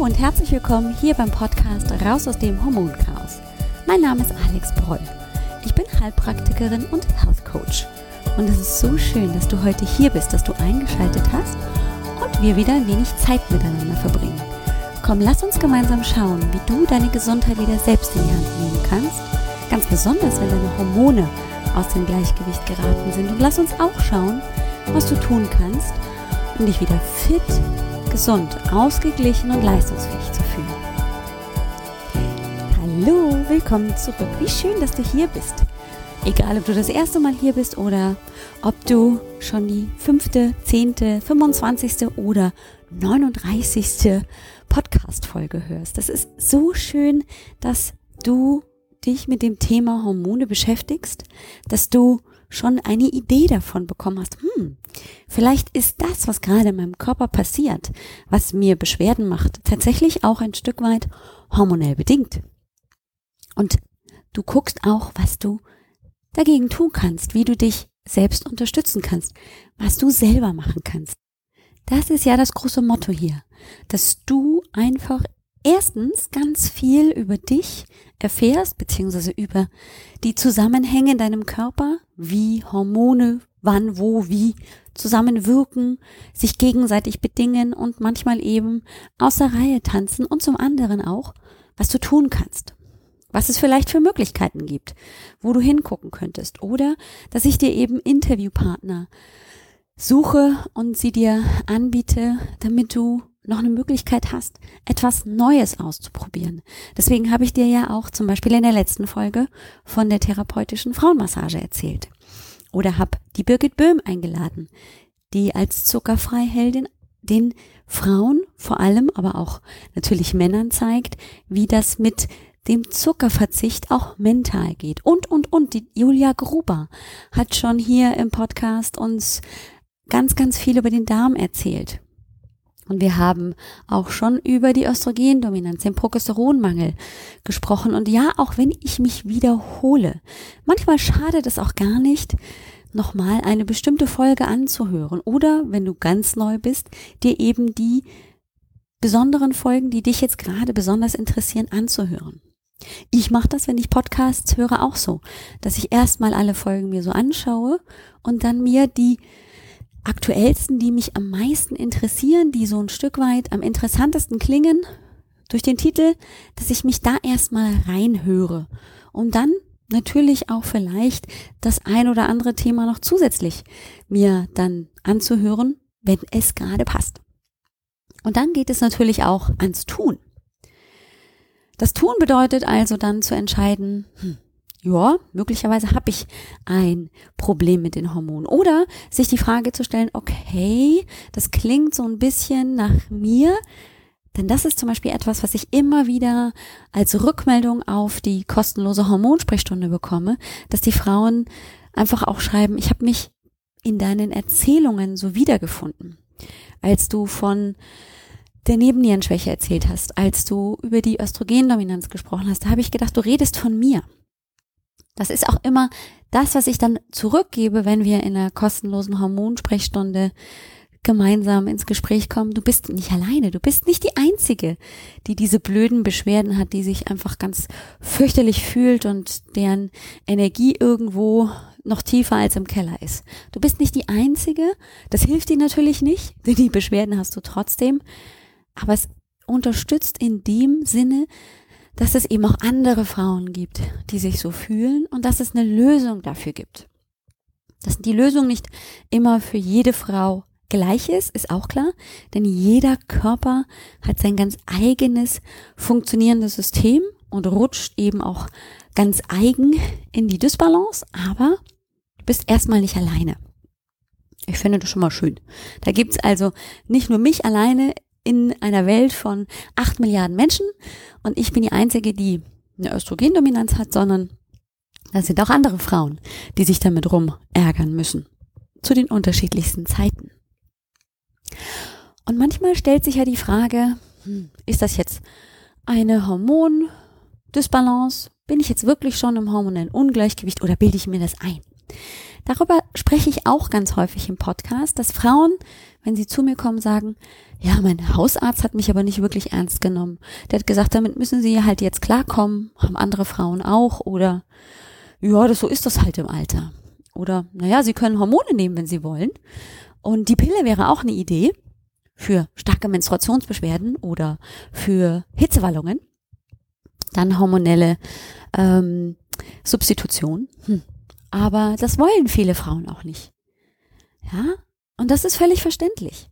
und herzlich willkommen hier beim Podcast Raus aus dem Hormonchaos. Mein Name ist Alex Broll. Ich bin Heilpraktikerin und Health Coach. Und es ist so schön, dass du heute hier bist, dass du eingeschaltet hast und wir wieder ein wenig Zeit miteinander verbringen. Komm, lass uns gemeinsam schauen, wie du deine Gesundheit wieder selbst in die Hand nehmen kannst. Ganz besonders, wenn deine Hormone aus dem Gleichgewicht geraten sind. Und lass uns auch schauen, was du tun kannst, um dich wieder fit, gesund, ausgeglichen und leistungsfähig zu fühlen. Hallo, willkommen zurück. Wie schön, dass du hier bist. Egal, ob du das erste Mal hier bist oder ob du schon die fünfte, zehnte, 25. oder 39. Podcast-Folge hörst. Das ist so schön, dass du dich mit dem Thema Hormone beschäftigst, dass du schon eine Idee davon bekommen hast, hm, vielleicht ist das, was gerade in meinem Körper passiert, was mir Beschwerden macht, tatsächlich auch ein Stück weit hormonell bedingt. Und du guckst auch, was du dagegen tun kannst, wie du dich selbst unterstützen kannst, was du selber machen kannst. Das ist ja das große Motto hier, dass du einfach erstens ganz viel über dich erfährst, beziehungsweise über die Zusammenhänge in deinem Körper, wie Hormone wann, wo, wie zusammenwirken, sich gegenseitig bedingen und manchmal eben aus der Reihe tanzen und zum anderen auch, was du tun kannst. Was es vielleicht für Möglichkeiten gibt, wo du hingucken könntest. Oder dass ich dir eben Interviewpartner suche und sie dir anbiete, damit du noch eine Möglichkeit hast, etwas Neues auszuprobieren. Deswegen habe ich dir ja auch zum Beispiel in der letzten Folge von der therapeutischen Frauenmassage erzählt. Oder habe die Birgit Böhm eingeladen, die als Zuckerfreiheldin den Frauen vor allem, aber auch natürlich Männern zeigt, wie das mit dem Zuckerverzicht auch mental geht. Und, und, und, die Julia Gruber hat schon hier im Podcast uns ganz, ganz viel über den Darm erzählt. Und wir haben auch schon über die Östrogendominanz, den Progesteronmangel gesprochen. Und ja, auch wenn ich mich wiederhole, manchmal schadet es auch gar nicht, nochmal eine bestimmte Folge anzuhören. Oder, wenn du ganz neu bist, dir eben die besonderen Folgen, die dich jetzt gerade besonders interessieren, anzuhören. Ich mache das, wenn ich Podcasts höre, auch so, dass ich erstmal alle Folgen mir so anschaue und dann mir die aktuellsten, die mich am meisten interessieren, die so ein Stück weit am interessantesten klingen, durch den Titel, dass ich mich da erstmal reinhöre, um dann natürlich auch vielleicht das ein oder andere Thema noch zusätzlich mir dann anzuhören, wenn es gerade passt. Und dann geht es natürlich auch ans Tun. Das Tun bedeutet also dann zu entscheiden, hm, ja, möglicherweise habe ich ein Problem mit den Hormonen. Oder sich die Frage zu stellen, okay, das klingt so ein bisschen nach mir. Denn das ist zum Beispiel etwas, was ich immer wieder als Rückmeldung auf die kostenlose Hormonsprechstunde bekomme, dass die Frauen einfach auch schreiben, ich habe mich in deinen Erzählungen so wiedergefunden. Als du von der Nebennierenschwäche erzählt hast, als du über die Östrogendominanz gesprochen hast, da habe ich gedacht, du redest von mir. Das ist auch immer das, was ich dann zurückgebe, wenn wir in einer kostenlosen Hormonsprechstunde gemeinsam ins Gespräch kommen. Du bist nicht alleine. Du bist nicht die Einzige, die diese blöden Beschwerden hat, die sich einfach ganz fürchterlich fühlt und deren Energie irgendwo noch tiefer als im Keller ist. Du bist nicht die Einzige. Das hilft dir natürlich nicht, denn die Beschwerden hast du trotzdem. Aber es unterstützt in dem Sinne, dass es eben auch andere Frauen gibt, die sich so fühlen und dass es eine Lösung dafür gibt. Dass die Lösung nicht immer für jede Frau gleich ist, ist auch klar, denn jeder Körper hat sein ganz eigenes funktionierendes System und rutscht eben auch ganz eigen in die Dysbalance, aber du bist erstmal nicht alleine. Ich finde das schon mal schön. Da gibt's also nicht nur mich alleine in einer Welt von acht Milliarden Menschen und ich bin die Einzige, die eine Östrogendominanz hat, sondern da sind auch andere Frauen, die sich damit rum ärgern müssen. Zu den unterschiedlichsten Zeiten. Und manchmal stellt sich ja die Frage, hm, ist das jetzt eine Hormondysbalance? Bin ich jetzt wirklich schon im hormonellen Ungleichgewicht oder bilde ich mir das ein? Darüber spreche ich auch ganz häufig im Podcast, dass Frauen, wenn sie zu mir kommen, sagen, ja, mein Hausarzt hat mich aber nicht wirklich ernst genommen. Der hat gesagt, damit müssen sie halt jetzt klarkommen, haben andere Frauen auch oder ja, das so ist das halt im Alter. Oder naja, sie können Hormone nehmen, wenn sie wollen. Und die Pille wäre auch eine Idee für starke Menstruationsbeschwerden oder für Hitzewallungen. Dann hormonelle ähm, Substitution. Hm. Aber das wollen viele Frauen auch nicht. Ja, und das ist völlig verständlich.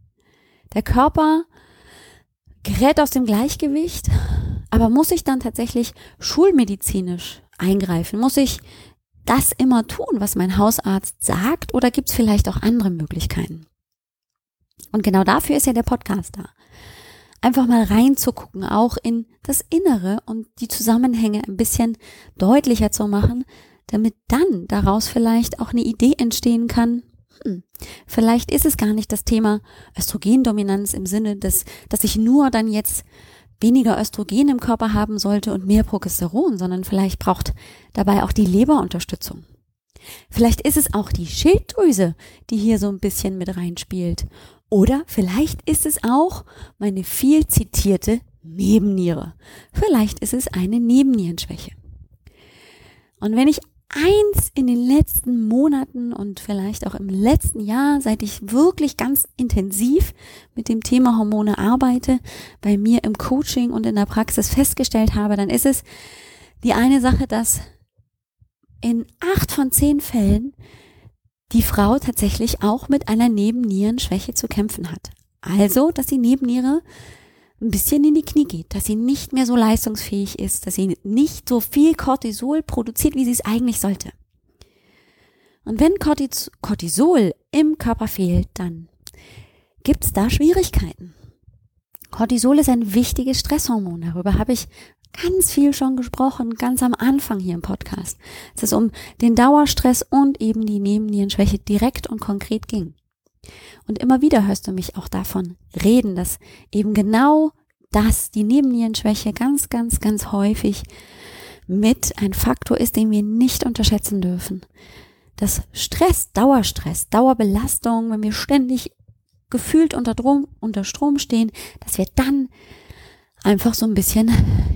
Der Körper gerät aus dem Gleichgewicht, aber muss ich dann tatsächlich schulmedizinisch eingreifen? Muss ich das immer tun, was mein Hausarzt sagt, oder gibt es vielleicht auch andere Möglichkeiten? Und genau dafür ist ja der Podcast da. Einfach mal reinzugucken, auch in das Innere und die Zusammenhänge ein bisschen deutlicher zu machen, damit dann daraus vielleicht auch eine Idee entstehen kann, hm, vielleicht ist es gar nicht das Thema Östrogendominanz im Sinne, des, dass ich nur dann jetzt weniger Östrogen im Körper haben sollte und mehr Progesteron, sondern vielleicht braucht dabei auch die Leber Unterstützung. Vielleicht ist es auch die Schilddrüse, die hier so ein bisschen mit reinspielt. Oder vielleicht ist es auch meine viel zitierte Nebenniere. Vielleicht ist es eine Nebennierenschwäche. Und wenn ich eins in den letzten Monaten und vielleicht auch im letzten Jahr, seit ich wirklich ganz intensiv mit dem Thema Hormone arbeite, bei mir im Coaching und in der Praxis festgestellt habe, dann ist es die eine Sache, dass in acht von zehn Fällen die Frau tatsächlich auch mit einer Nebennierenschwäche zu kämpfen hat. Also, dass die Nebenniere ein bisschen in die Knie geht, dass sie nicht mehr so leistungsfähig ist, dass sie nicht so viel Cortisol produziert, wie sie es eigentlich sollte. Und wenn Cortisol im Körper fehlt, dann gibt es da Schwierigkeiten. Cortisol ist ein wichtiges Stresshormon. Darüber habe ich ganz viel schon gesprochen, ganz am Anfang hier im Podcast. Es ist um den Dauerstress und eben die Nebennierenschwäche direkt und konkret ging. Und immer wieder hörst du mich auch davon reden, dass eben genau das, die Nebennierenschwäche, ganz, ganz, ganz häufig mit ein Faktor ist, den wir nicht unterschätzen dürfen. Das Stress, Dauerstress, Dauerbelastung, wenn wir ständig gefühlt unter, Drum, unter Strom stehen, dass wir dann einfach so ein bisschen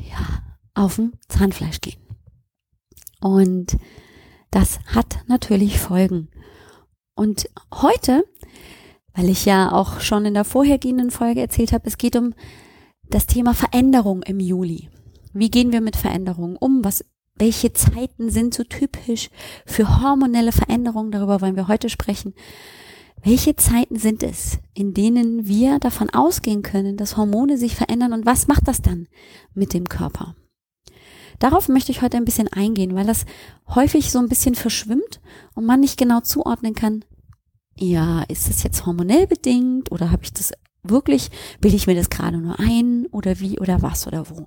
ja, auf dem Zahnfleisch gehen. Und das hat natürlich Folgen. Und heute weil ich ja auch schon in der vorhergehenden Folge erzählt habe, es geht um das Thema Veränderung im Juli. Wie gehen wir mit Veränderungen um? Was, welche Zeiten sind so typisch für hormonelle Veränderungen? Darüber wollen wir heute sprechen. Welche Zeiten sind es, in denen wir davon ausgehen können, dass Hormone sich verändern und was macht das dann mit dem Körper? Darauf möchte ich heute ein bisschen eingehen, weil das häufig so ein bisschen verschwimmt und man nicht genau zuordnen kann, ja, ist das jetzt hormonell bedingt oder habe ich das wirklich, bilde ich mir das gerade nur ein oder wie oder was oder wo?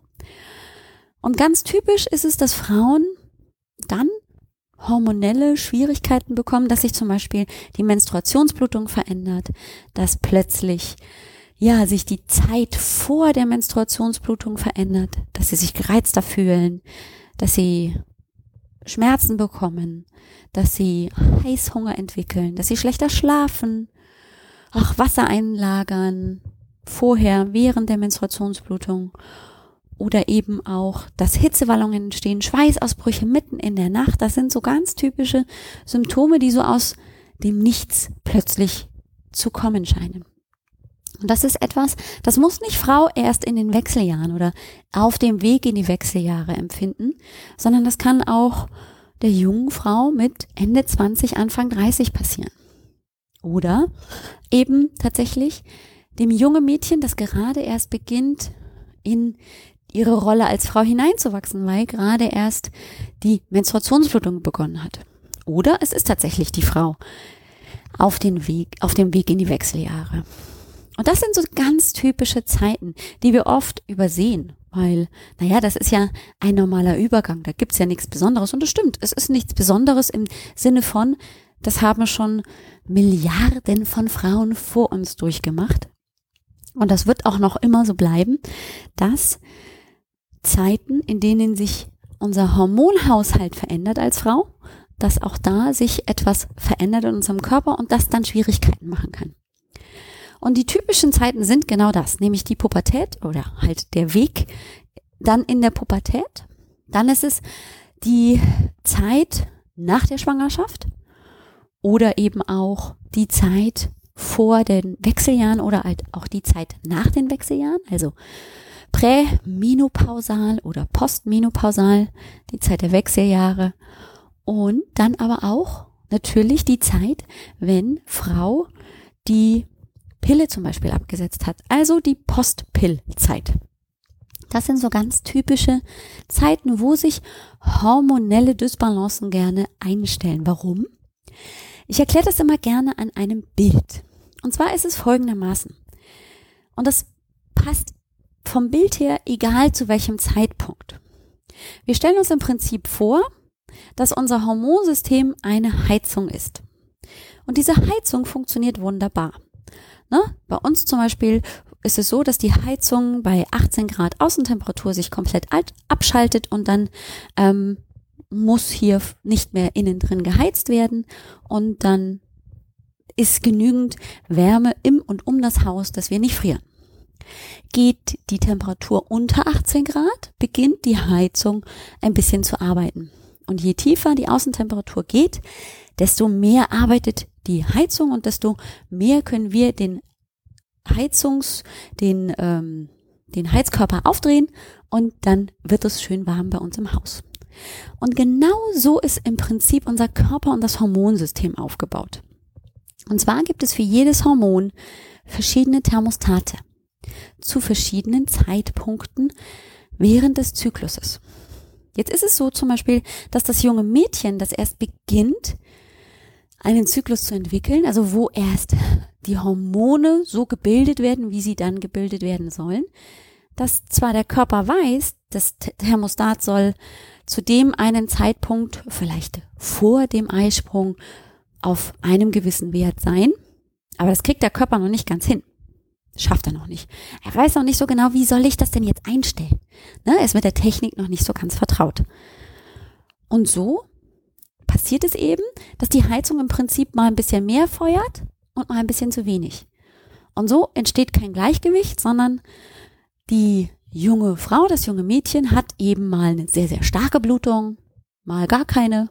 Und ganz typisch ist es, dass Frauen dann hormonelle Schwierigkeiten bekommen, dass sich zum Beispiel die Menstruationsblutung verändert, dass plötzlich ja sich die Zeit vor der Menstruationsblutung verändert, dass sie sich gereizter fühlen, dass sie Schmerzen bekommen, dass sie Heißhunger entwickeln, dass sie schlechter schlafen, auch Wasser einlagern, vorher, während der Menstruationsblutung oder eben auch, dass Hitzewallungen entstehen, Schweißausbrüche mitten in der Nacht. Das sind so ganz typische Symptome, die so aus dem Nichts plötzlich zu kommen scheinen. Und das ist etwas, das muss nicht Frau erst in den Wechseljahren oder auf dem Weg in die Wechseljahre empfinden, sondern das kann auch der jungen Frau mit Ende 20, Anfang 30 passieren. Oder eben tatsächlich dem jungen Mädchen, das gerade erst beginnt, in ihre Rolle als Frau hineinzuwachsen, weil gerade erst die Menstruationsblutung begonnen hat. Oder es ist tatsächlich die Frau auf, den Weg, auf dem Weg in die Wechseljahre. Und das sind so ganz typische Zeiten, die wir oft übersehen, weil, naja, das ist ja ein normaler Übergang, da gibt's ja nichts Besonderes. Und das stimmt, es ist nichts Besonderes im Sinne von, das haben schon Milliarden von Frauen vor uns durchgemacht. Und das wird auch noch immer so bleiben, dass Zeiten, in denen sich unser Hormonhaushalt verändert als Frau, dass auch da sich etwas verändert in unserem Körper und das dann Schwierigkeiten machen kann. Und die typischen Zeiten sind genau das, nämlich die Pubertät oder halt der Weg dann in der Pubertät. Dann ist es die Zeit nach der Schwangerschaft oder eben auch die Zeit vor den Wechseljahren oder halt auch die Zeit nach den Wechseljahren, also prämenopausal oder postmenopausal, die Zeit der Wechseljahre und dann aber auch natürlich die Zeit, wenn Frau die Pille zum Beispiel abgesetzt hat, also die Postpillzeit. Das sind so ganz typische Zeiten, wo sich hormonelle Dysbalancen gerne einstellen. Warum? Ich erkläre das immer gerne an einem Bild. Und zwar ist es folgendermaßen. Und das passt vom Bild her egal zu welchem Zeitpunkt. Wir stellen uns im Prinzip vor, dass unser Hormonsystem eine Heizung ist. Und diese Heizung funktioniert wunderbar. Ne? Bei uns zum Beispiel ist es so, dass die Heizung bei 18 Grad Außentemperatur sich komplett abschaltet und dann ähm, muss hier nicht mehr innen drin geheizt werden und dann ist genügend Wärme im und um das Haus, dass wir nicht frieren. Geht die Temperatur unter 18 Grad, beginnt die Heizung ein bisschen zu arbeiten. Und je tiefer die Außentemperatur geht, desto mehr arbeitet die Heizung und desto mehr können wir den Heizungs, den, ähm, den Heizkörper aufdrehen und dann wird es schön warm bei uns im Haus. Und genau so ist im Prinzip unser Körper und das Hormonsystem aufgebaut. Und zwar gibt es für jedes Hormon verschiedene Thermostate zu verschiedenen Zeitpunkten während des Zykluses. Jetzt ist es so zum Beispiel, dass das junge Mädchen, das erst beginnt, einen Zyklus zu entwickeln, also wo erst die Hormone so gebildet werden, wie sie dann gebildet werden sollen, dass zwar der Körper weiß, das Thermostat soll zu dem einen Zeitpunkt, vielleicht vor dem Eisprung, auf einem gewissen Wert sein, aber das kriegt der Körper noch nicht ganz hin. Schafft er noch nicht. Er weiß noch nicht so genau, wie soll ich das denn jetzt einstellen. Ne, er ist mit der Technik noch nicht so ganz vertraut. Und so passiert es eben, dass die Heizung im Prinzip mal ein bisschen mehr feuert und mal ein bisschen zu wenig. Und so entsteht kein Gleichgewicht, sondern die junge Frau, das junge Mädchen hat eben mal eine sehr, sehr starke Blutung, mal gar keine,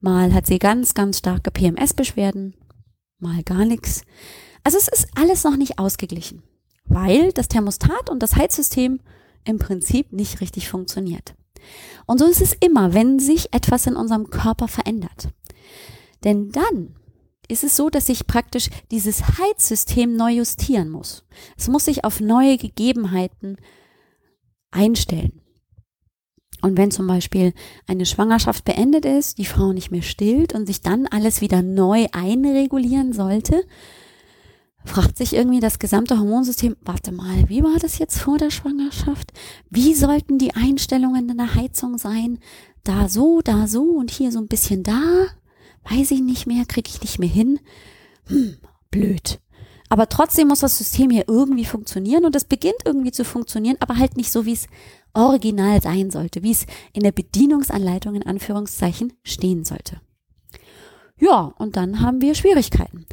mal hat sie ganz, ganz starke PMS-Beschwerden, mal gar nichts. Also es ist alles noch nicht ausgeglichen, weil das Thermostat und das Heizsystem im Prinzip nicht richtig funktioniert. Und so ist es immer, wenn sich etwas in unserem Körper verändert. Denn dann ist es so, dass sich praktisch dieses Heizsystem neu justieren muss. Es muss sich auf neue Gegebenheiten einstellen. Und wenn zum Beispiel eine Schwangerschaft beendet ist, die Frau nicht mehr stillt und sich dann alles wieder neu einregulieren sollte, fragt sich irgendwie das gesamte Hormonsystem, warte mal, wie war das jetzt vor der Schwangerschaft? Wie sollten die Einstellungen in der Heizung sein? Da so, da so und hier so ein bisschen da? Weiß ich nicht mehr, kriege ich nicht mehr hin. Hm, blöd. Aber trotzdem muss das System hier irgendwie funktionieren und es beginnt irgendwie zu funktionieren, aber halt nicht so, wie es original sein sollte, wie es in der Bedienungsanleitung in Anführungszeichen stehen sollte. Ja, und dann haben wir Schwierigkeiten.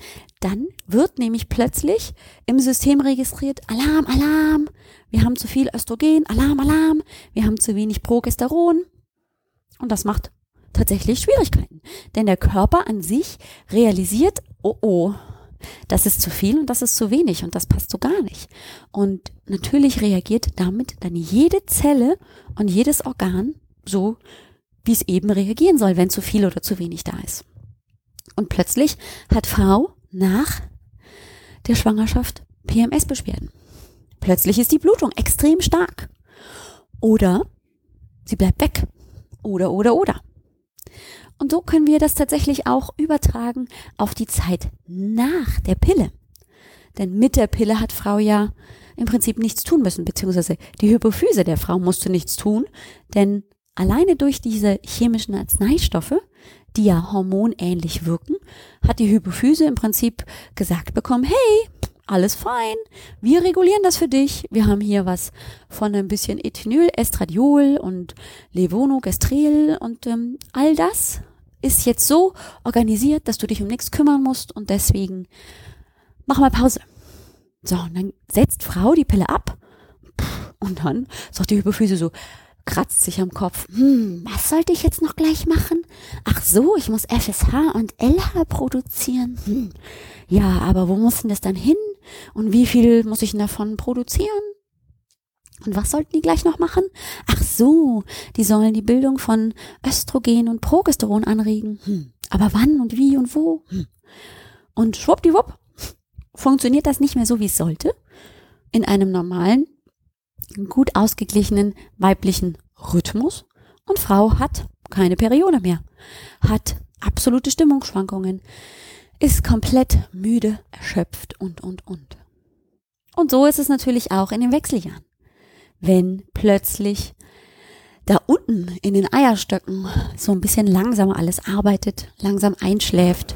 Dann wird nämlich plötzlich im System registriert, Alarm, Alarm, wir haben zu viel Östrogen, Alarm, Alarm, wir haben zu wenig Progesteron. Und das macht tatsächlich Schwierigkeiten. Denn der Körper an sich realisiert, oh oh, das ist zu viel und das ist zu wenig und das passt so gar nicht. Und natürlich reagiert damit dann jede Zelle und jedes Organ so, wie es eben reagieren soll, wenn zu viel oder zu wenig da ist. Und plötzlich hat Frau nach der Schwangerschaft PMS-Beschwerden. Plötzlich ist die Blutung extrem stark. Oder sie bleibt weg. Oder, oder, oder. Und so können wir das tatsächlich auch übertragen auf die Zeit nach der Pille. Denn mit der Pille hat Frau ja im Prinzip nichts tun müssen, beziehungsweise die Hypophyse der Frau musste nichts tun, denn alleine durch diese chemischen Arzneistoffe die ja hormonähnlich wirken, hat die Hypophyse im Prinzip gesagt bekommen, hey, alles fein, wir regulieren das für dich. Wir haben hier was von ein bisschen Ethinyl, Estradiol und Levonorgestrel und ähm, all das ist jetzt so organisiert, dass du dich um nichts kümmern musst und deswegen mach mal Pause. So, und dann setzt Frau die Pille ab und dann sagt die Hypophyse so, kratzt sich am Kopf. Hm, was sollte ich jetzt noch gleich machen? Ach so, ich muss FSH und LH produzieren. Hm. Ja, aber wo muss denn das dann hin? Und wie viel muss ich denn davon produzieren? Und was sollten die gleich noch machen? Ach so, die sollen die Bildung von Östrogen und Progesteron anregen. Hm. Aber wann und wie und wo? Hm. Und schwuppdiwupp funktioniert das nicht mehr so, wie es sollte. In einem normalen, gut ausgeglichenen weiblichen Rhythmus. Und Frau hat keine Periode mehr, hat absolute Stimmungsschwankungen, ist komplett müde, erschöpft und, und, und. Und so ist es natürlich auch in den Wechseljahren wenn plötzlich da unten in den Eierstöcken so ein bisschen langsamer alles arbeitet, langsam einschläft,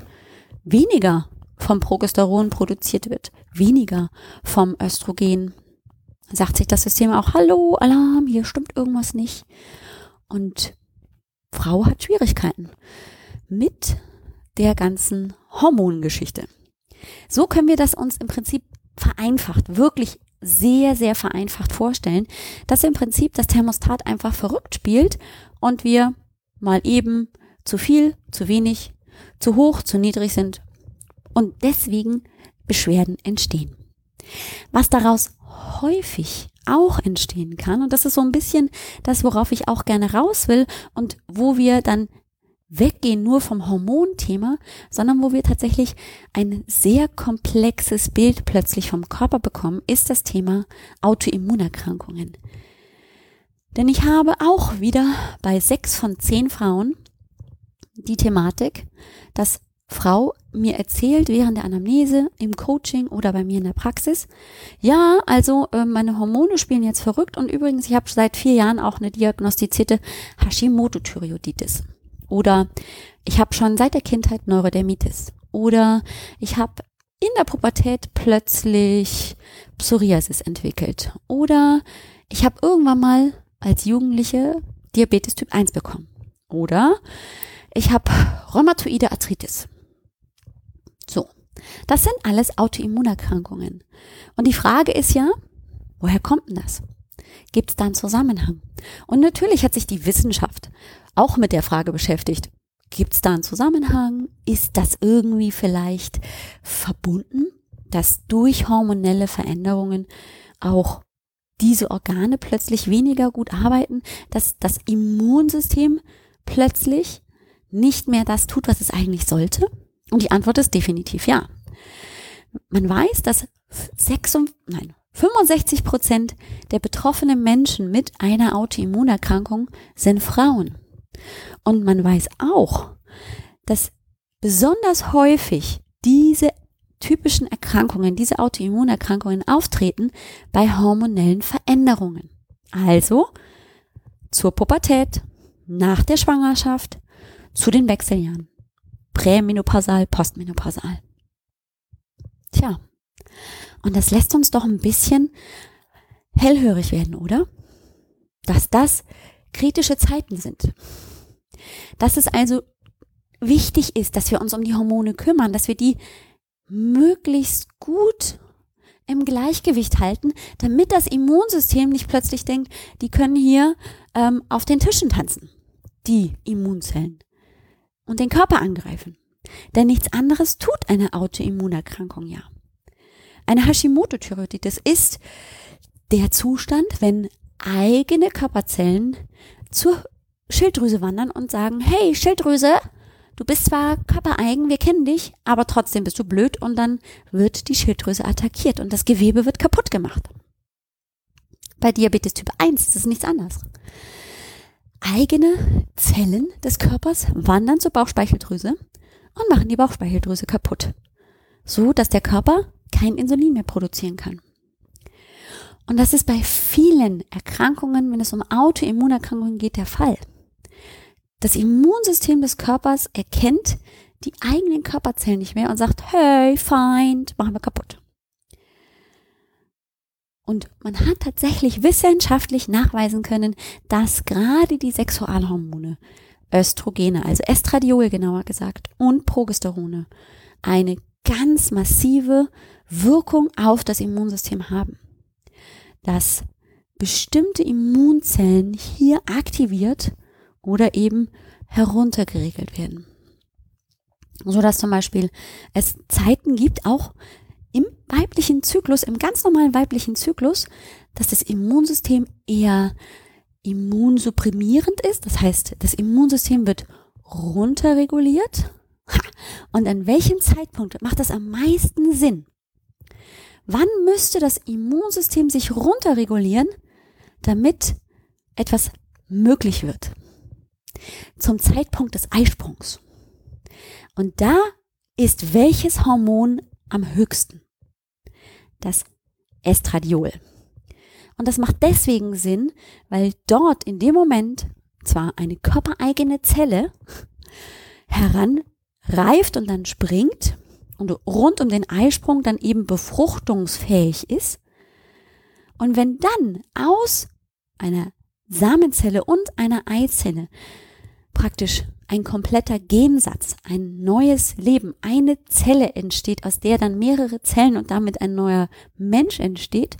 weniger vom Progesteron produziert wird, weniger vom Östrogen, sagt sich das System auch, hallo, Alarm, hier stimmt irgendwas nicht. Und Frau hat Schwierigkeiten mit der ganzen Hormongeschichte. So können wir das uns im Prinzip vereinfacht, wirklich sehr, sehr vereinfacht vorstellen, dass im Prinzip das Thermostat einfach verrückt spielt und wir mal eben zu viel, zu wenig, zu hoch, zu niedrig sind und deswegen Beschwerden entstehen. Was daraus häufig auch entstehen kann, und das ist so ein bisschen das, worauf ich auch gerne raus will und wo wir dann weggehen nur vom Hormonthema, sondern wo wir tatsächlich ein sehr komplexes Bild plötzlich vom Körper bekommen, ist das Thema Autoimmunerkrankungen. Denn ich habe auch wieder bei sechs von zehn Frauen die Thematik, dass Frau mir erzählt während der Anamnese, im Coaching oder bei mir in der Praxis, ja, also äh, meine Hormone spielen jetzt verrückt und übrigens, ich habe seit vier Jahren auch eine diagnostizierte Hashimoto-Thyreoiditis. Oder ich habe schon seit der Kindheit Neurodermitis. Oder ich habe in der Pubertät plötzlich Psoriasis entwickelt. Oder ich habe irgendwann mal als Jugendliche Diabetes Typ 1 bekommen. Oder ich habe rheumatoide Arthritis. So, das sind alles Autoimmunerkrankungen. Und die Frage ist ja, woher kommt denn das? Gibt es da einen Zusammenhang? Und natürlich hat sich die Wissenschaft auch mit der Frage beschäftigt. Gibt es da einen Zusammenhang? Ist das irgendwie vielleicht verbunden, dass durch hormonelle Veränderungen auch diese Organe plötzlich weniger gut arbeiten, dass das Immunsystem plötzlich nicht mehr das tut, was es eigentlich sollte? Und die Antwort ist definitiv ja. Man weiß, dass 6, nein, 65 Prozent der betroffenen Menschen mit einer Autoimmunerkrankung sind Frauen. Und man weiß auch, dass besonders häufig diese typischen Erkrankungen, diese Autoimmunerkrankungen auftreten bei hormonellen Veränderungen. Also zur Pubertät, nach der Schwangerschaft, zu den Wechseljahren. Prämenopausal, postmenopausal. Tja, und das lässt uns doch ein bisschen hellhörig werden, oder? Dass das kritische Zeiten sind. Dass es also wichtig ist, dass wir uns um die Hormone kümmern, dass wir die möglichst gut im Gleichgewicht halten, damit das Immunsystem nicht plötzlich denkt, die können hier ähm, auf den Tischen tanzen, die Immunzellen, und den Körper angreifen. Denn nichts anderes tut eine Autoimmunerkrankung ja. Eine Hashimoto-Thyreoiditis ist der Zustand, wenn eigene Körperzellen zur Schilddrüse wandern und sagen, hey Schilddrüse, du bist zwar körpereigen, wir kennen dich, aber trotzdem bist du blöd und dann wird die Schilddrüse attackiert und das Gewebe wird kaputt gemacht. Bei Diabetes Typ 1 ist es nichts anderes. Eigene Zellen des Körpers wandern zur Bauchspeicheldrüse und machen die Bauchspeicheldrüse kaputt. So, dass der Körper kein Insulin mehr produzieren kann. Und das ist bei vielen Erkrankungen, wenn es um Autoimmunerkrankungen geht, der Fall. Das Immunsystem des Körpers erkennt die eigenen Körperzellen nicht mehr und sagt, hey, Feind, machen wir kaputt. Und man hat tatsächlich wissenschaftlich nachweisen können, dass gerade die Sexualhormone Östrogene, also Estradiol genauer gesagt, und Progesterone eine ganz massive Wirkung auf das Immunsystem haben. Dass bestimmte Immunzellen hier aktiviert oder eben heruntergeregelt werden. So dass zum Beispiel es Zeiten gibt, auch im weiblichen Zyklus, im ganz normalen weiblichen Zyklus, dass das Immunsystem eher immunsupprimierend ist. Das heißt, das Immunsystem wird runterreguliert. Und an welchem Zeitpunkt macht das am meisten Sinn? Wann müsste das Immunsystem sich runterregulieren, damit etwas möglich wird? Zum Zeitpunkt des Eisprungs. Und da ist welches Hormon am höchsten? Das Estradiol. Und das macht deswegen Sinn, weil dort in dem Moment zwar eine körpereigene Zelle heranreift und dann springt und rund um den Eisprung dann eben befruchtungsfähig ist. Und wenn dann aus einer Samenzelle und einer Eizelle praktisch ein kompletter Gensatz, ein neues Leben, eine Zelle entsteht, aus der dann mehrere Zellen und damit ein neuer Mensch entsteht,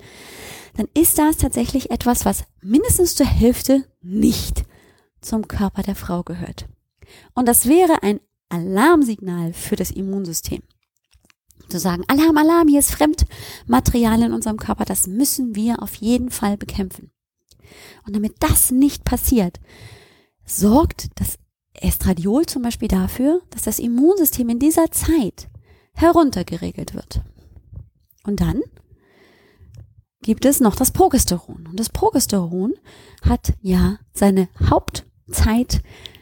dann ist das tatsächlich etwas, was mindestens zur Hälfte nicht zum Körper der Frau gehört. Und das wäre ein Alarmsignal für das Immunsystem. Zu sagen, Alarm, Alarm, hier ist Fremdmaterial in unserem Körper, das müssen wir auf jeden Fall bekämpfen. Und damit das nicht passiert, sorgt das Estradiol zum Beispiel dafür, dass das Immunsystem in dieser Zeit heruntergeregelt wird. Und dann gibt es noch das Progesteron. Und das Progesteron hat ja seine Hauptzeit,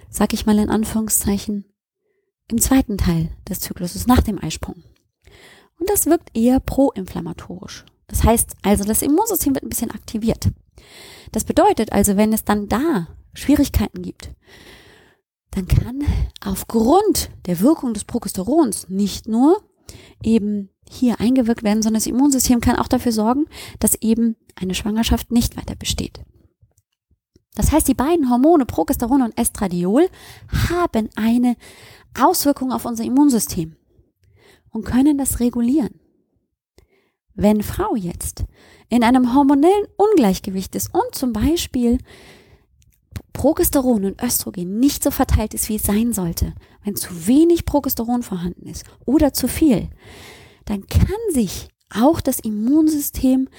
sag ich mal in Anführungszeichen, im zweiten Teil des Zykluses nach dem Eisprung. Und das wirkt eher proinflammatorisch. Das heißt also, das Immunsystem wird ein bisschen aktiviert. Das bedeutet also, wenn es dann da Schwierigkeiten gibt, dann kann aufgrund der Wirkung des Progesterons nicht nur eben hier eingewirkt werden, sondern das Immunsystem kann auch dafür sorgen, dass eben eine Schwangerschaft nicht weiter besteht. Das heißt, die beiden Hormone Progesteron und Estradiol haben eine Auswirkung auf unser Immunsystem und können das regulieren. Wenn Frau jetzt in einem hormonellen Ungleichgewicht ist und zum Beispiel Progesteron und Östrogen nicht so verteilt ist, wie es sein sollte, wenn zu wenig Progesteron vorhanden ist oder zu viel, dann kann sich auch das Immunsystem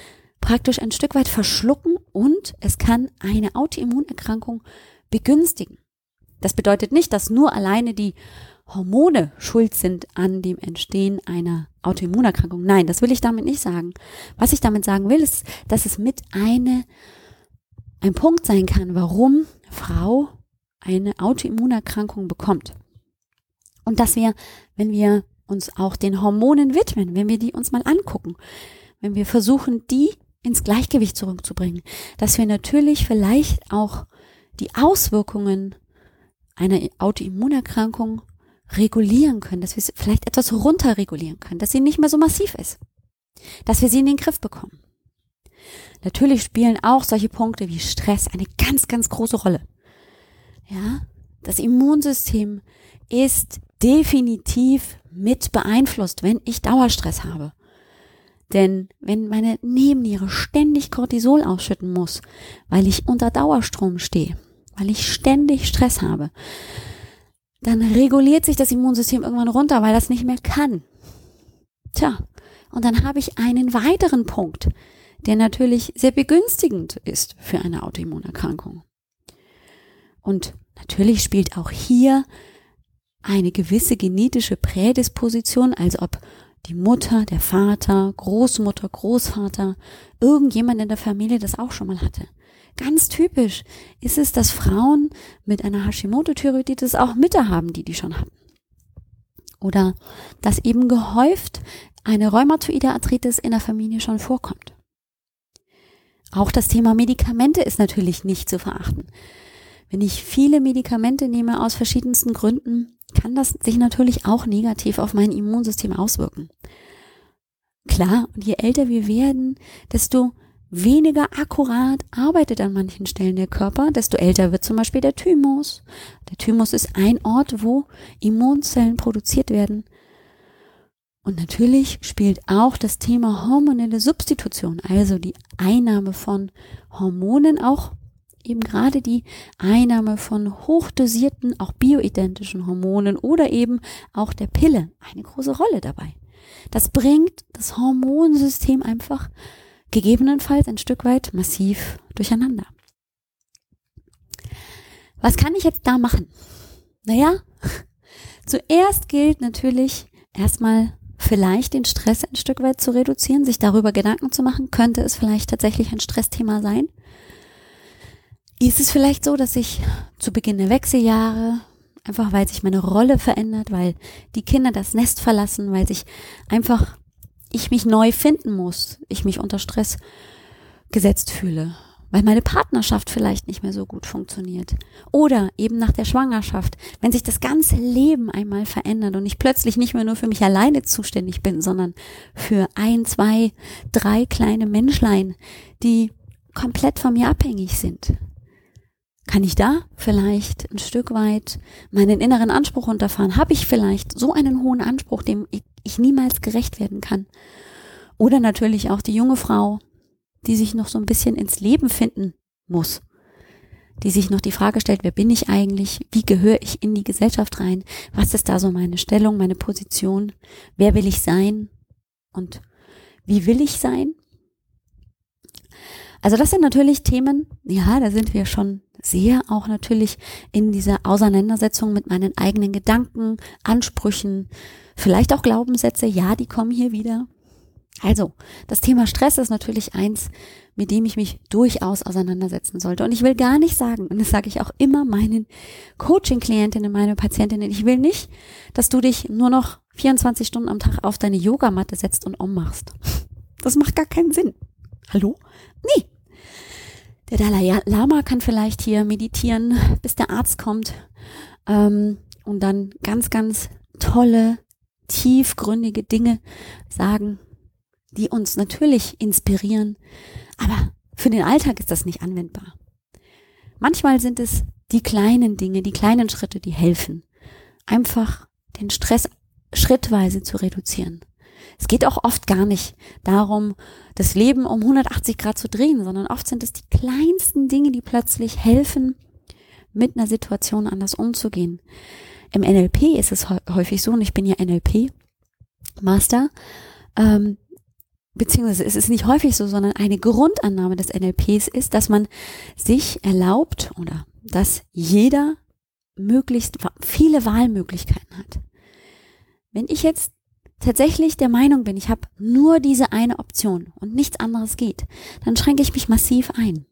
praktisch ein Stück weit verschlucken und es kann eine Autoimmunerkrankung begünstigen. Das bedeutet nicht, dass nur alleine die Hormone schuld sind an dem Entstehen einer Autoimmunerkrankung. Nein, das will ich damit nicht sagen. Was ich damit sagen will, ist, dass es mit eine, ein Punkt sein kann, warum Frau eine Autoimmunerkrankung bekommt. Und dass wir, wenn wir uns auch den Hormonen widmen, wenn wir die uns mal angucken, wenn wir versuchen, die ins Gleichgewicht zurückzubringen, dass wir natürlich vielleicht auch die Auswirkungen einer Autoimmunerkrankung regulieren können, dass wir sie vielleicht etwas runterregulieren können, dass sie nicht mehr so massiv ist, dass wir sie in den Griff bekommen. Natürlich spielen auch solche Punkte wie Stress eine ganz, ganz große Rolle. Ja, das Immunsystem ist definitiv mit beeinflusst, wenn ich Dauerstress habe. Denn wenn meine Nebenniere ständig Cortisol ausschütten muss, weil ich unter Dauerstrom stehe, weil ich ständig Stress habe, dann reguliert sich das Immunsystem irgendwann runter, weil das nicht mehr kann. Tja, und dann habe ich einen weiteren Punkt, der natürlich sehr begünstigend ist für eine Autoimmunerkrankung. Und natürlich spielt auch hier eine gewisse genetische Prädisposition, als ob die Mutter, der Vater, Großmutter, Großvater, irgendjemand in der Familie das auch schon mal hatte. Ganz typisch ist es, dass Frauen mit einer Hashimoto-Thyreoiditis auch Mütter haben, die die schon hatten. Oder dass eben gehäuft eine rheumatoide Arthritis in der Familie schon vorkommt. Auch das Thema Medikamente ist natürlich nicht zu verachten. Wenn ich viele Medikamente nehme aus verschiedensten Gründen, kann das sich natürlich auch negativ auf mein Immunsystem auswirken. Klar, und je älter wir werden, desto weniger akkurat arbeitet an manchen Stellen der Körper, desto älter wird zum Beispiel der Thymus. Der Thymus ist ein Ort, wo Immunzellen produziert werden. Und natürlich spielt auch das Thema hormonelle Substitution, also die Einnahme von Hormonen, auch eben gerade die Einnahme von hochdosierten, auch bioidentischen Hormonen oder eben auch der Pille eine große Rolle dabei. Das bringt das Hormonsystem einfach gegebenenfalls ein Stück weit massiv durcheinander. Was kann ich jetzt da machen? Naja, zuerst gilt natürlich erstmal vielleicht den Stress ein Stück weit zu reduzieren, sich darüber Gedanken zu machen, könnte es vielleicht tatsächlich ein Stressthema sein? Ist es vielleicht so, dass ich zu Beginn der Wechseljahre, einfach weil sich meine Rolle verändert, weil die Kinder das Nest verlassen, weil sich einfach ich mich neu finden muss, ich mich unter Stress gesetzt fühle, weil meine Partnerschaft vielleicht nicht mehr so gut funktioniert. Oder eben nach der Schwangerschaft, wenn sich das ganze Leben einmal verändert und ich plötzlich nicht mehr nur für mich alleine zuständig bin, sondern für ein, zwei, drei kleine Menschlein, die komplett von mir abhängig sind. Kann ich da vielleicht ein Stück weit meinen inneren Anspruch unterfahren? Habe ich vielleicht so einen hohen Anspruch, dem ich niemals gerecht werden kann? Oder natürlich auch die junge Frau, die sich noch so ein bisschen ins Leben finden muss, die sich noch die Frage stellt, wer bin ich eigentlich? Wie gehöre ich in die Gesellschaft rein? Was ist da so meine Stellung, meine Position? Wer will ich sein? Und wie will ich sein? Also das sind natürlich Themen, ja, da sind wir schon sehr auch natürlich in dieser Auseinandersetzung mit meinen eigenen Gedanken, Ansprüchen, vielleicht auch Glaubenssätze, ja, die kommen hier wieder. Also, das Thema Stress ist natürlich eins, mit dem ich mich durchaus auseinandersetzen sollte. Und ich will gar nicht sagen, und das sage ich auch immer meinen Coaching-Klientinnen, meine Patientinnen, ich will nicht, dass du dich nur noch 24 Stunden am Tag auf deine Yogamatte setzt und ummachst. Das macht gar keinen Sinn. Hallo? Nee. Der Dalai Lama kann vielleicht hier meditieren, bis der Arzt kommt ähm, und dann ganz, ganz tolle, tiefgründige Dinge sagen die uns natürlich inspirieren, aber für den Alltag ist das nicht anwendbar. Manchmal sind es die kleinen Dinge, die kleinen Schritte, die helfen, einfach den Stress schrittweise zu reduzieren. Es geht auch oft gar nicht darum, das Leben um 180 Grad zu drehen, sondern oft sind es die kleinsten Dinge, die plötzlich helfen, mit einer Situation anders umzugehen. Im NLP ist es häufig so, und ich bin ja NLP-Master, ähm, beziehungsweise es ist nicht häufig so, sondern eine Grundannahme des NLPs ist, dass man sich erlaubt oder dass jeder möglichst viele Wahlmöglichkeiten hat. Wenn ich jetzt tatsächlich der Meinung bin, ich habe nur diese eine Option und nichts anderes geht, dann schränke ich mich massiv ein.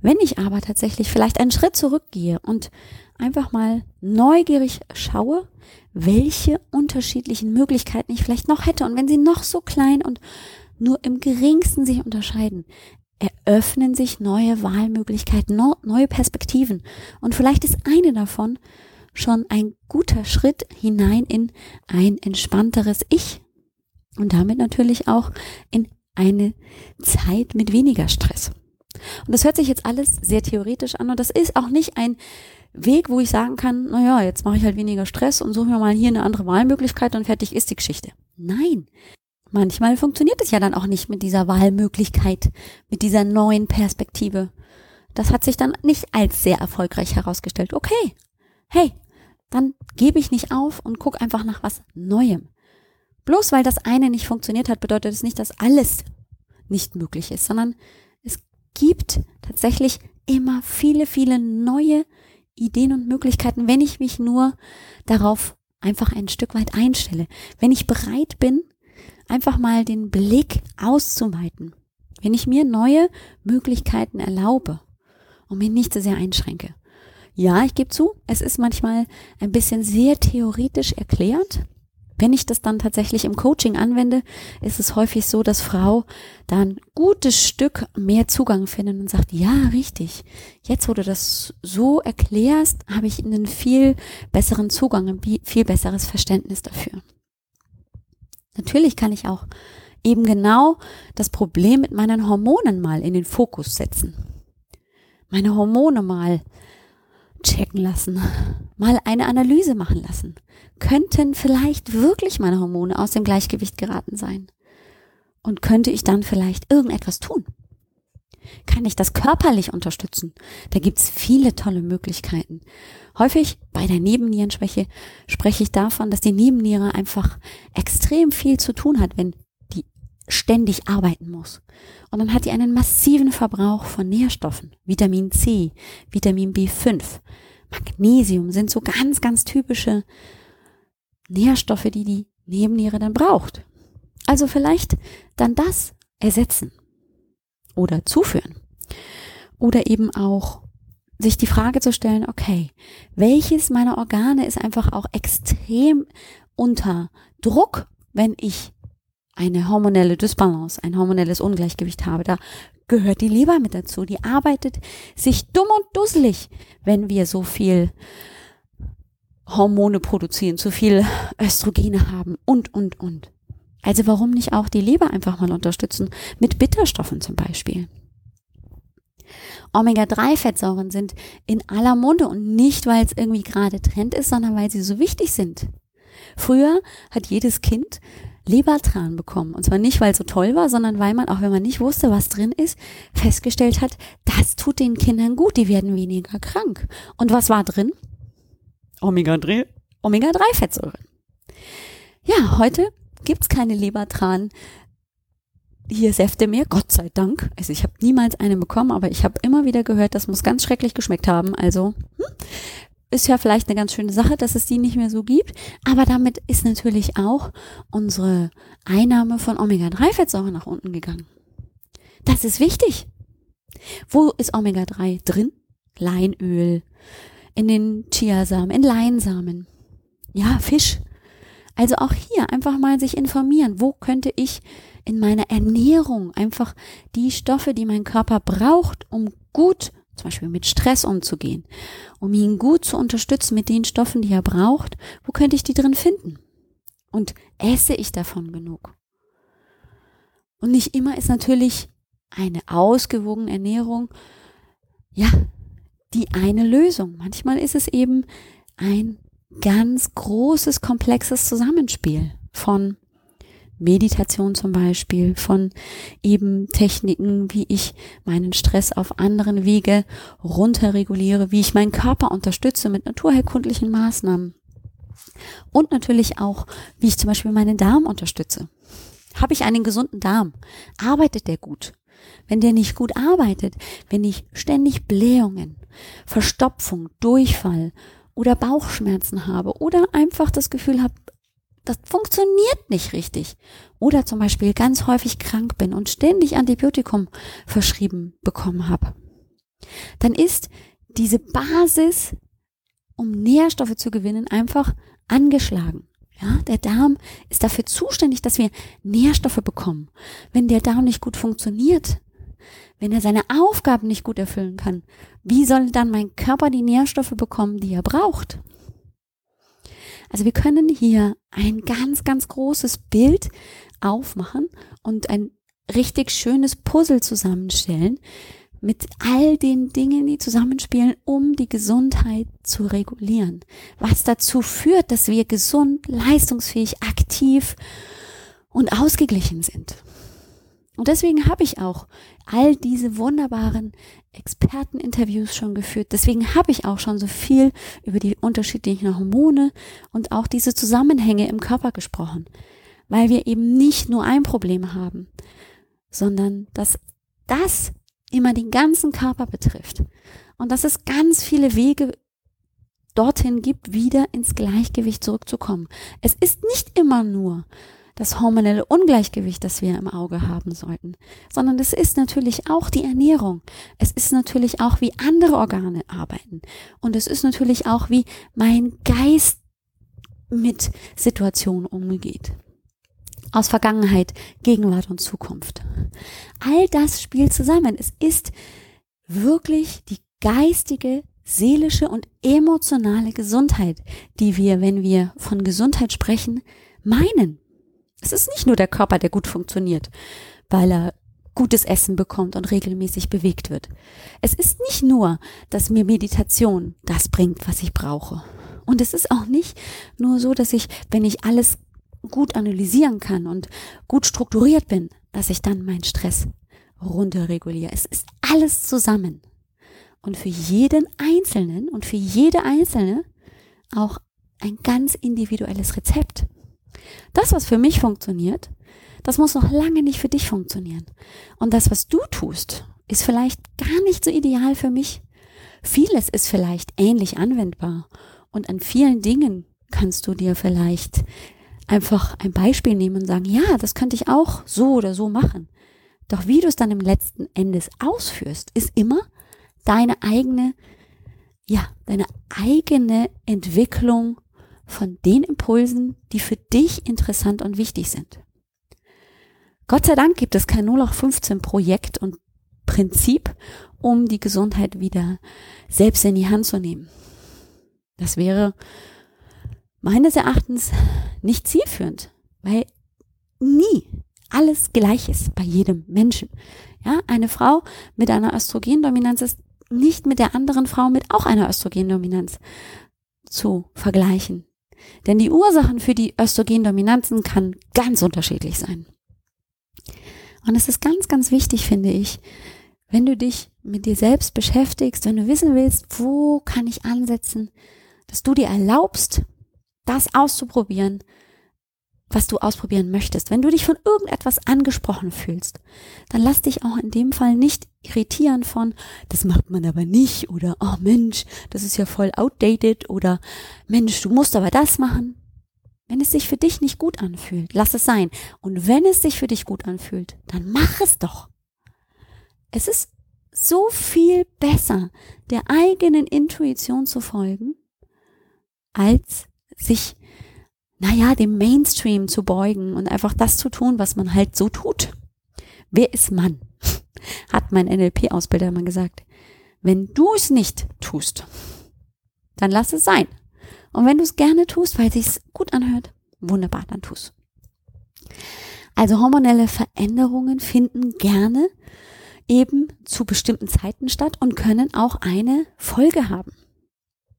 Wenn ich aber tatsächlich vielleicht einen Schritt zurückgehe und einfach mal neugierig schaue, welche unterschiedlichen Möglichkeiten ich vielleicht noch hätte. Und wenn sie noch so klein und nur im geringsten sich unterscheiden, eröffnen sich neue Wahlmöglichkeiten, neue Perspektiven. Und vielleicht ist eine davon schon ein guter Schritt hinein in ein entspannteres Ich. Und damit natürlich auch in eine Zeit mit weniger Stress. Und das hört sich jetzt alles sehr theoretisch an und das ist auch nicht ein Weg, wo ich sagen kann, naja, jetzt mache ich halt weniger Stress und suche mir mal hier eine andere Wahlmöglichkeit und fertig ist die Geschichte. Nein. Manchmal funktioniert es ja dann auch nicht mit dieser Wahlmöglichkeit, mit dieser neuen Perspektive. Das hat sich dann nicht als sehr erfolgreich herausgestellt. Okay. Hey, dann gebe ich nicht auf und guck einfach nach was Neuem. Bloß weil das eine nicht funktioniert hat, bedeutet es nicht, dass alles nicht möglich ist, sondern es gibt tatsächlich immer viele, viele neue Ideen und Möglichkeiten, wenn ich mich nur darauf einfach ein Stück weit einstelle. Wenn ich bereit bin, einfach mal den Blick auszuweiten. Wenn ich mir neue Möglichkeiten erlaube und mir nicht so sehr einschränke. Ja, ich gebe zu, es ist manchmal ein bisschen sehr theoretisch erklärt, wenn ich das dann tatsächlich im Coaching anwende, ist es häufig so, dass Frau dann gutes Stück mehr Zugang findet und sagt, ja, richtig. Jetzt, wo du das so erklärst, habe ich einen viel besseren Zugang, ein viel besseres Verständnis dafür. Natürlich kann ich auch eben genau das Problem mit meinen Hormonen mal in den Fokus setzen. Meine Hormone mal checken lassen, mal eine Analyse machen lassen. Könnten vielleicht wirklich meine Hormone aus dem Gleichgewicht geraten sein? Und könnte ich dann vielleicht irgendetwas tun? Kann ich das körperlich unterstützen? Da gibt's viele tolle Möglichkeiten. Häufig bei der Nebennierenschwäche spreche ich davon, dass die Nebenniere einfach extrem viel zu tun hat, wenn die ständig arbeiten muss. Und dann hat die einen massiven Verbrauch von Nährstoffen. Vitamin C, Vitamin B5, Magnesium sind so ganz, ganz typische Nährstoffe, die die Nebenniere dann braucht. Also vielleicht dann das ersetzen oder zuführen. Oder eben auch sich die Frage zu stellen, okay, welches meiner Organe ist einfach auch extrem unter Druck, wenn ich eine hormonelle Dysbalance, ein hormonelles Ungleichgewicht habe. Da gehört die Leber mit dazu. Die arbeitet sich dumm und dusselig, wenn wir so viel Hormone produzieren, zu viel Östrogene haben und, und, und. Also warum nicht auch die Leber einfach mal unterstützen mit Bitterstoffen zum Beispiel? Omega-3-Fettsäuren sind in aller Munde und nicht, weil es irgendwie gerade Trend ist, sondern weil sie so wichtig sind. Früher hat jedes Kind Lebertran bekommen. Und zwar nicht, weil es so toll war, sondern weil man, auch wenn man nicht wusste, was drin ist, festgestellt hat, das tut den Kindern gut, die werden weniger krank. Und was war drin? Omega-3, Omega-3-Fettsäuren. Ja, heute gibt's keine Lebertran hier Säfte mehr, Gott sei Dank. Also ich habe niemals eine bekommen, aber ich habe immer wieder gehört, das muss ganz schrecklich geschmeckt haben. Also hm, ist ja vielleicht eine ganz schöne Sache, dass es die nicht mehr so gibt. Aber damit ist natürlich auch unsere Einnahme von Omega-3-Fettsäuren nach unten gegangen. Das ist wichtig. Wo ist Omega-3 drin? Leinöl, in den Chiasamen, in Leinsamen. Ja, Fisch. Also auch hier einfach mal sich informieren, wo könnte ich in meiner Ernährung einfach die Stoffe, die mein Körper braucht, um gut zum Beispiel mit Stress umzugehen, um ihn gut zu unterstützen mit den Stoffen, die er braucht, wo könnte ich die drin finden? Und esse ich davon genug? Und nicht immer ist natürlich eine ausgewogene Ernährung, ja, die eine Lösung. Manchmal ist es eben ein ganz großes, komplexes Zusammenspiel von Meditation zum Beispiel, von eben Techniken, wie ich meinen Stress auf anderen Wege runterreguliere, wie ich meinen Körper unterstütze mit naturherkundlichen Maßnahmen. Und natürlich auch, wie ich zum Beispiel meinen Darm unterstütze. Habe ich einen gesunden Darm? Arbeitet der gut? Wenn der nicht gut arbeitet, wenn ich ständig Blähungen, Verstopfung, Durchfall oder Bauchschmerzen habe oder einfach das Gefühl habe, das funktioniert nicht richtig. Oder zum Beispiel ganz häufig krank bin und ständig Antibiotikum verschrieben bekommen habe. Dann ist diese Basis, um Nährstoffe zu gewinnen, einfach angeschlagen. Ja, der Darm ist dafür zuständig, dass wir Nährstoffe bekommen. Wenn der Darm nicht gut funktioniert, wenn er seine Aufgaben nicht gut erfüllen kann, wie soll dann mein Körper die Nährstoffe bekommen, die er braucht? Also wir können hier ein ganz, ganz großes Bild aufmachen und ein richtig schönes Puzzle zusammenstellen mit all den Dingen, die zusammenspielen, um die Gesundheit zu regulieren. Was dazu führt, dass wir gesund, leistungsfähig, aktiv und ausgeglichen sind. Und deswegen habe ich auch all diese wunderbaren Experteninterviews schon geführt. Deswegen habe ich auch schon so viel über die unterschiedlichen Hormone und auch diese Zusammenhänge im Körper gesprochen, weil wir eben nicht nur ein Problem haben, sondern dass das immer den ganzen Körper betrifft und dass es ganz viele Wege dorthin gibt, wieder ins Gleichgewicht zurückzukommen. Es ist nicht immer nur das hormonelle Ungleichgewicht, das wir im Auge haben sollten, sondern es ist natürlich auch die Ernährung. Es ist natürlich auch, wie andere Organe arbeiten. Und es ist natürlich auch, wie mein Geist mit Situationen umgeht. Aus Vergangenheit, Gegenwart und Zukunft. All das spielt zusammen. Es ist wirklich die geistige, seelische und emotionale Gesundheit, die wir, wenn wir von Gesundheit sprechen, meinen. Es ist nicht nur der Körper, der gut funktioniert, weil er gutes Essen bekommt und regelmäßig bewegt wird. Es ist nicht nur, dass mir Meditation das bringt, was ich brauche. Und es ist auch nicht nur so, dass ich, wenn ich alles gut analysieren kann und gut strukturiert bin, dass ich dann meinen Stress runterreguliere. Es ist alles zusammen. Und für jeden Einzelnen und für jede Einzelne auch ein ganz individuelles Rezept. Das, was für mich funktioniert, das muss noch lange nicht für dich funktionieren. Und das, was du tust, ist vielleicht gar nicht so ideal für mich. Vieles ist vielleicht ähnlich anwendbar. Und an vielen Dingen kannst du dir vielleicht einfach ein Beispiel nehmen und sagen, ja, das könnte ich auch so oder so machen. Doch wie du es dann im letzten Endes ausführst, ist immer deine eigene, ja, deine eigene Entwicklung von den Impulsen, die für dich interessant und wichtig sind. Gott sei Dank gibt es kein 0815 Projekt und Prinzip, um die Gesundheit wieder selbst in die Hand zu nehmen. Das wäre meines Erachtens nicht zielführend, weil nie alles gleich ist bei jedem Menschen. Ja, eine Frau mit einer Östrogendominanz ist nicht mit der anderen Frau mit auch einer Östrogendominanz zu vergleichen. Denn die Ursachen für die Östrogendominanzen kann ganz unterschiedlich sein. Und es ist ganz, ganz wichtig, finde ich, wenn du dich mit dir selbst beschäftigst, wenn du wissen willst, wo kann ich ansetzen, dass du dir erlaubst, das auszuprobieren, was du ausprobieren möchtest. Wenn du dich von irgendetwas angesprochen fühlst, dann lass dich auch in dem Fall nicht irritieren von, das macht man aber nicht oder, oh Mensch, das ist ja voll outdated oder, Mensch, du musst aber das machen. Wenn es sich für dich nicht gut anfühlt, lass es sein. Und wenn es sich für dich gut anfühlt, dann mach es doch. Es ist so viel besser, der eigenen Intuition zu folgen, als sich naja, dem Mainstream zu beugen und einfach das zu tun, was man halt so tut. Wer ist Mann? Hat mein NLP-Ausbilder immer gesagt. Wenn du es nicht tust, dann lass es sein. Und wenn du es gerne tust, weil es sich gut anhört, wunderbar, dann tu's. Also hormonelle Veränderungen finden gerne eben zu bestimmten Zeiten statt und können auch eine Folge haben,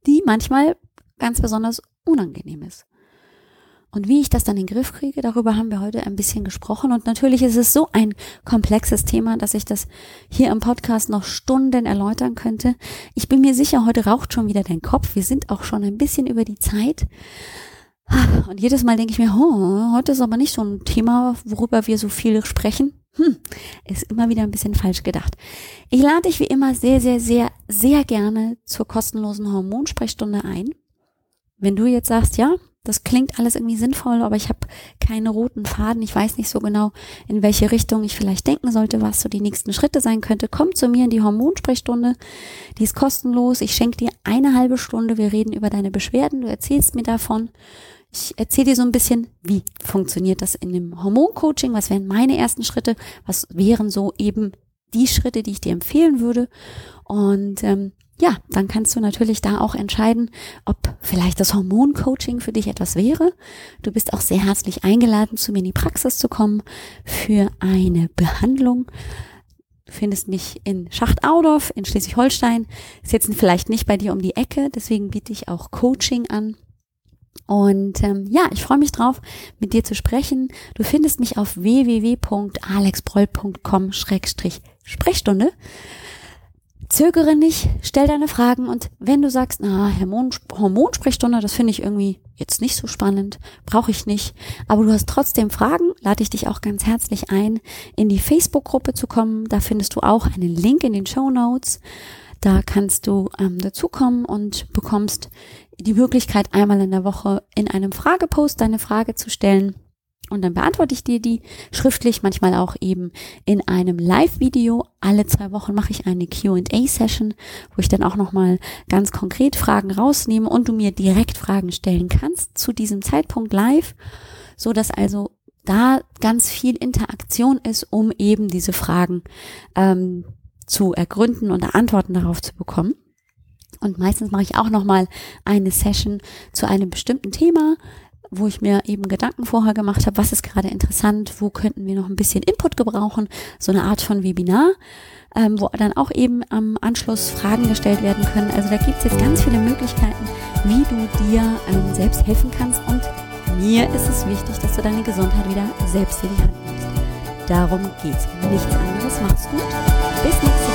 die manchmal ganz besonders unangenehm ist. Und wie ich das dann in den Griff kriege, darüber haben wir heute ein bisschen gesprochen. Und natürlich ist es so ein komplexes Thema, dass ich das hier im Podcast noch Stunden erläutern könnte. Ich bin mir sicher, heute raucht schon wieder dein Kopf. Wir sind auch schon ein bisschen über die Zeit. Und jedes Mal denke ich mir, oh, heute ist aber nicht so ein Thema, worüber wir so viel sprechen. Hm, ist immer wieder ein bisschen falsch gedacht. Ich lade dich wie immer sehr, sehr, sehr, sehr gerne zur kostenlosen Hormonsprechstunde ein. Wenn du jetzt sagst, ja, das klingt alles irgendwie sinnvoll, aber ich habe keine roten Faden. Ich weiß nicht so genau, in welche Richtung ich vielleicht denken sollte, was so die nächsten Schritte sein könnte. Komm zu mir in die Hormonsprechstunde. Die ist kostenlos. Ich schenke dir eine halbe Stunde. Wir reden über deine Beschwerden. Du erzählst mir davon. Ich erzähle dir so ein bisschen, wie funktioniert das in dem Hormoncoaching? Was wären meine ersten Schritte? Was wären so eben die Schritte, die ich dir empfehlen würde? Und ähm, ja, dann kannst du natürlich da auch entscheiden, ob vielleicht das Hormoncoaching für dich etwas wäre. Du bist auch sehr herzlich eingeladen, zu mir in die Praxis zu kommen für eine Behandlung. Du findest mich in Schacht-Audorf in Schleswig-Holstein. Ist jetzt vielleicht nicht bei dir um die Ecke, deswegen biete ich auch Coaching an. Und ähm, ja, ich freue mich drauf, mit dir zu sprechen. Du findest mich auf www.alexbroll.com-sprechstunde. Zögere nicht, stell deine Fragen und wenn du sagst, na, Hormon, Hormonsprechstunde, das finde ich irgendwie jetzt nicht so spannend, brauche ich nicht, aber du hast trotzdem Fragen, lade ich dich auch ganz herzlich ein, in die Facebook-Gruppe zu kommen. Da findest du auch einen Link in den Show Notes. Da kannst du ähm, dazukommen und bekommst die Möglichkeit, einmal in der Woche in einem Fragepost deine Frage zu stellen. Und dann beantworte ich dir die schriftlich, manchmal auch eben in einem Live-Video. Alle zwei Wochen mache ich eine Q&A-Session, wo ich dann auch nochmal ganz konkret Fragen rausnehme und du mir direkt Fragen stellen kannst zu diesem Zeitpunkt live, so dass also da ganz viel Interaktion ist, um eben diese Fragen ähm, zu ergründen und Antworten darauf zu bekommen. Und meistens mache ich auch nochmal eine Session zu einem bestimmten Thema, wo ich mir eben Gedanken vorher gemacht habe, was ist gerade interessant, wo könnten wir noch ein bisschen Input gebrauchen, so eine Art von Webinar, ähm, wo dann auch eben am Anschluss Fragen gestellt werden können. Also da gibt es jetzt ganz viele Möglichkeiten, wie du dir ähm, selbst helfen kannst und mir ist es wichtig, dass du deine Gesundheit wieder selbst in die Hand nimmst. Darum geht's. Nichts anderes. Mach's gut. Bis nächstes Mal.